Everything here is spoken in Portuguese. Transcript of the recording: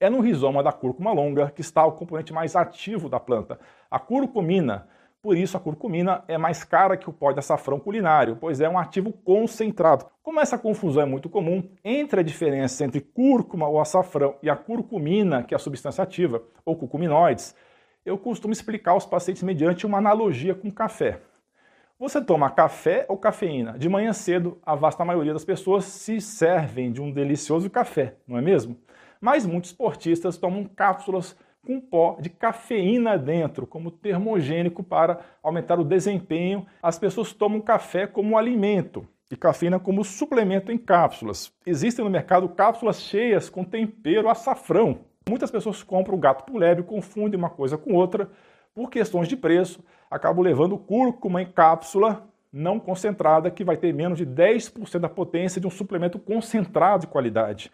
É no rizoma da cúrcuma longa que está o componente mais ativo da planta, a curcumina. Por isso, a curcumina é mais cara que o pó de açafrão culinário, pois é um ativo concentrado. Como essa confusão é muito comum entre a diferença entre cúrcuma ou açafrão e a curcumina, que é a substância ativa, ou curcuminoides, eu costumo explicar aos pacientes mediante uma analogia com café. Você toma café ou cafeína? De manhã cedo, a vasta maioria das pessoas se servem de um delicioso café, não é mesmo? Mas muitos esportistas tomam cápsulas com pó de cafeína dentro, como termogênico para aumentar o desempenho. As pessoas tomam café como alimento e cafeína como suplemento em cápsulas. Existem no mercado cápsulas cheias com tempero açafrão. Muitas pessoas compram o gato por lebre, confundem uma coisa com outra. Por questões de preço, acabam levando cúrcuma em cápsula não concentrada, que vai ter menos de 10% da potência de um suplemento concentrado de qualidade.